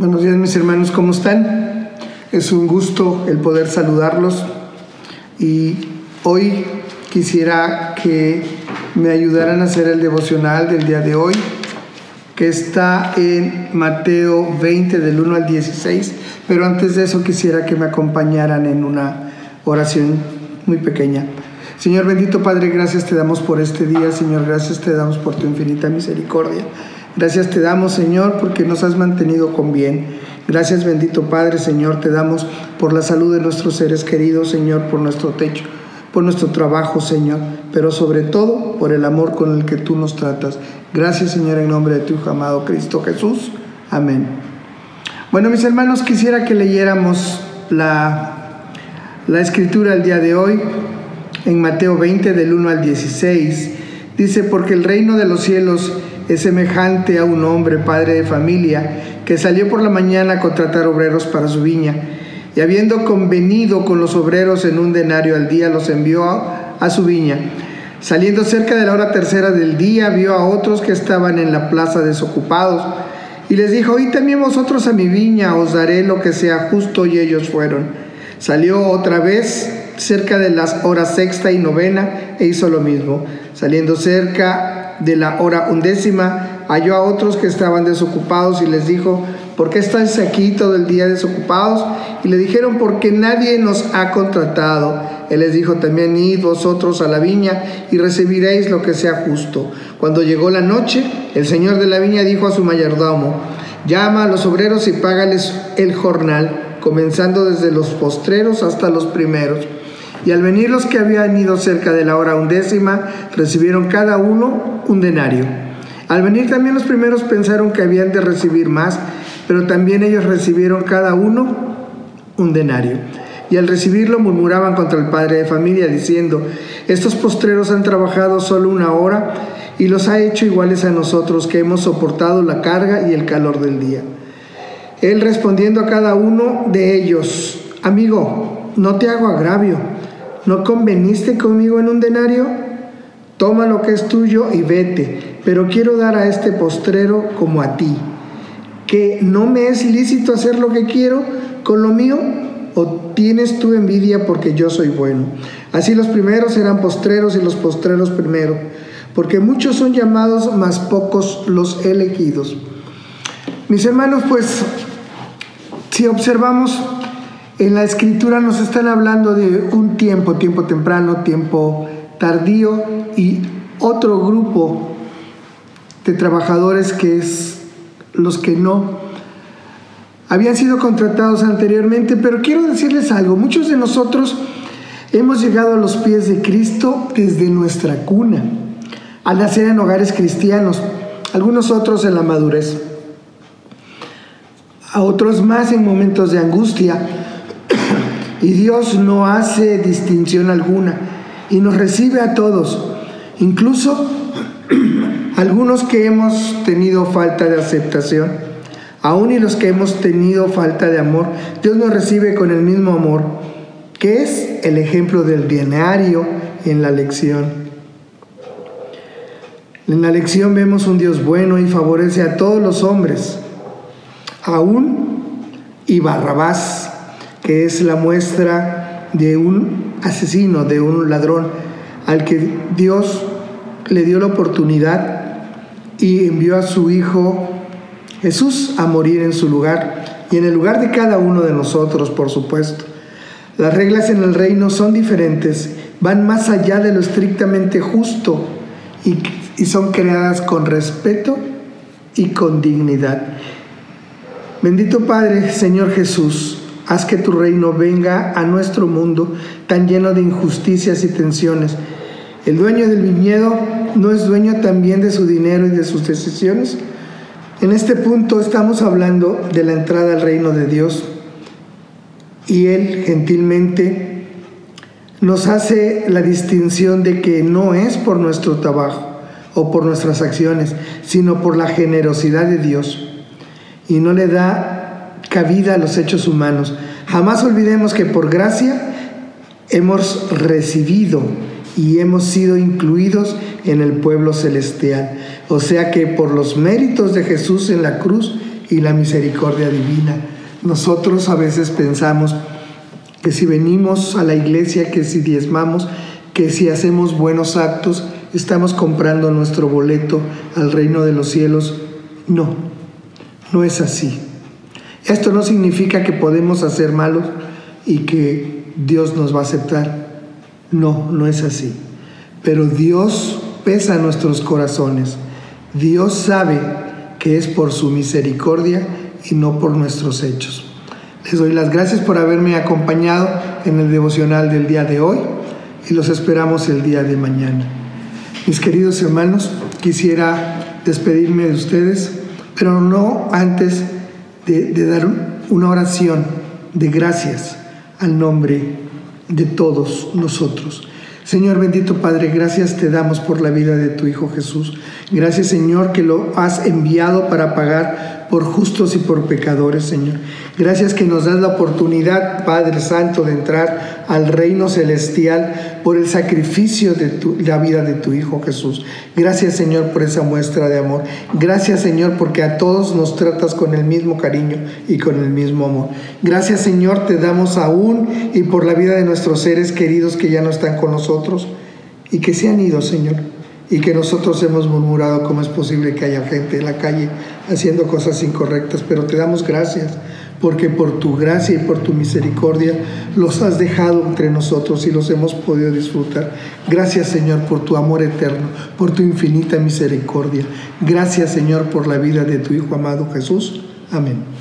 Buenos días mis hermanos, ¿cómo están? Es un gusto el poder saludarlos y hoy quisiera que me ayudaran a hacer el devocional del día de hoy, que está en Mateo 20 del 1 al 16, pero antes de eso quisiera que me acompañaran en una oración muy pequeña. Señor bendito Padre, gracias te damos por este día, Señor, gracias te damos por tu infinita misericordia. Gracias te damos, Señor, porque nos has mantenido con bien. Gracias, bendito Padre, Señor, te damos por la salud de nuestros seres queridos, Señor, por nuestro techo, por nuestro trabajo, Señor, pero sobre todo por el amor con el que tú nos tratas. Gracias, Señor, en nombre de tu amado Cristo Jesús. Amén. Bueno, mis hermanos, quisiera que leyéramos la, la escritura el día de hoy en Mateo 20, del 1 al 16. Dice, porque el reino de los cielos es semejante a un hombre, padre de familia, que salió por la mañana a contratar obreros para su viña, y habiendo convenido con los obreros en un denario al día, los envió a, su viña. Saliendo cerca de la hora tercera del día, vio a otros que estaban en la plaza desocupados, y les dijo, y también vosotros a mi viña, os daré lo que sea justo, y ellos fueron. Salió otra vez cerca de las horas sexta y novena, e hizo lo mismo. Saliendo cerca de la hora undécima, halló a otros que estaban desocupados y les dijo, ¿por qué estáis aquí todo el día desocupados? Y le dijeron, porque nadie nos ha contratado. Él les dijo también, id vosotros a la viña y recibiréis lo que sea justo. Cuando llegó la noche, el señor de la viña dijo a su mayordomo, llama a los obreros y págales el jornal, comenzando desde los postreros hasta los primeros. Y al venir los que habían ido cerca de la hora undécima, recibieron cada uno un denario. Al venir también los primeros pensaron que habían de recibir más, pero también ellos recibieron cada uno un denario. Y al recibirlo murmuraban contra el padre de familia, diciendo, estos postreros han trabajado solo una hora y los ha hecho iguales a nosotros que hemos soportado la carga y el calor del día. Él respondiendo a cada uno de ellos, amigo, no te hago agravio ¿No conveniste conmigo en un denario? Toma lo que es tuyo y vete, pero quiero dar a este postrero como a ti. ¿Que no me es lícito hacer lo que quiero con lo mío? ¿O tienes tu envidia porque yo soy bueno? Así los primeros serán postreros y los postreros primero, porque muchos son llamados, mas pocos los elegidos. Mis hermanos, pues si observamos en la escritura nos están hablando de un tiempo, tiempo temprano, tiempo tardío y otro grupo de trabajadores que es los que no. Habían sido contratados anteriormente, pero quiero decirles algo, muchos de nosotros hemos llegado a los pies de Cristo desde nuestra cuna, al nacer en hogares cristianos, algunos otros en la madurez, a otros más en momentos de angustia, y Dios no hace distinción alguna y nos recibe a todos, incluso algunos que hemos tenido falta de aceptación, aún y los que hemos tenido falta de amor, Dios nos recibe con el mismo amor, que es el ejemplo del bienario en la lección. En la lección vemos un Dios bueno y favorece a todos los hombres, aún y Barrabás que es la muestra de un asesino, de un ladrón, al que Dios le dio la oportunidad y envió a su Hijo Jesús a morir en su lugar y en el lugar de cada uno de nosotros, por supuesto. Las reglas en el reino son diferentes, van más allá de lo estrictamente justo y, son creadas con respeto y con dignidad. Bendito Padre, Señor Jesús, Haz que tu reino venga a nuestro mundo tan lleno de injusticias y tensiones. El dueño del viñedo no es dueño también de su dinero y de sus decisiones. En este punto estamos hablando de la entrada al reino de Dios y Él gentilmente nos hace la distinción de que no es por nuestro trabajo o por nuestras acciones, sino por la generosidad de Dios. Y no le da cabida a los hechos humanos. Jamás olvidemos que por gracia hemos recibido y hemos sido incluidos en el pueblo celestial. O sea que por los méritos de Jesús en la cruz y la misericordia divina. Nosotros a veces pensamos que si venimos a la iglesia, que si diezmamos, que si hacemos buenos actos, estamos comprando nuestro boleto al reino de los cielos. No, no es así. Esto no significa que podemos hacer malos y que Dios nos va a aceptar. No, no es así. Pero Dios pesa nuestros corazones. Dios sabe que es por su misericordia y no por nuestros hechos. Les doy las gracias por haberme acompañado en el devocional del día de hoy y los esperamos el día de mañana. Mis queridos hermanos, quisiera despedirme de ustedes, pero no antes de, dar una oración de gracias al nombre de todos nosotros. Señor bendito Padre, gracias te damos por la vida de tu Hijo Jesús. Gracias Señor que lo has enviado para pagar por justos y por pecadores, Señor. Gracias que nos das la oportunidad, Padre Santo, de entrar al reino celestial por el sacrificio de la vida de tu Hijo Jesús. Gracias, Señor, por esa muestra de amor. Gracias, Señor, porque a todos nos tratas con el mismo cariño y con el mismo amor. Gracias, Señor, te damos aún y por la vida de nuestros seres queridos que ya no están con nosotros y que se han ido, Señor y que nosotros hemos murmurado cómo es posible que haya gente en la calle haciendo cosas incorrectas, pero te damos gracias porque por tu gracia y por tu misericordia los has dejado entre nosotros y los hemos podido disfrutar. Gracias Señor por tu amor eterno, por tu infinita misericordia. Gracias Señor por la vida de tu Hijo amado Jesús. Amén.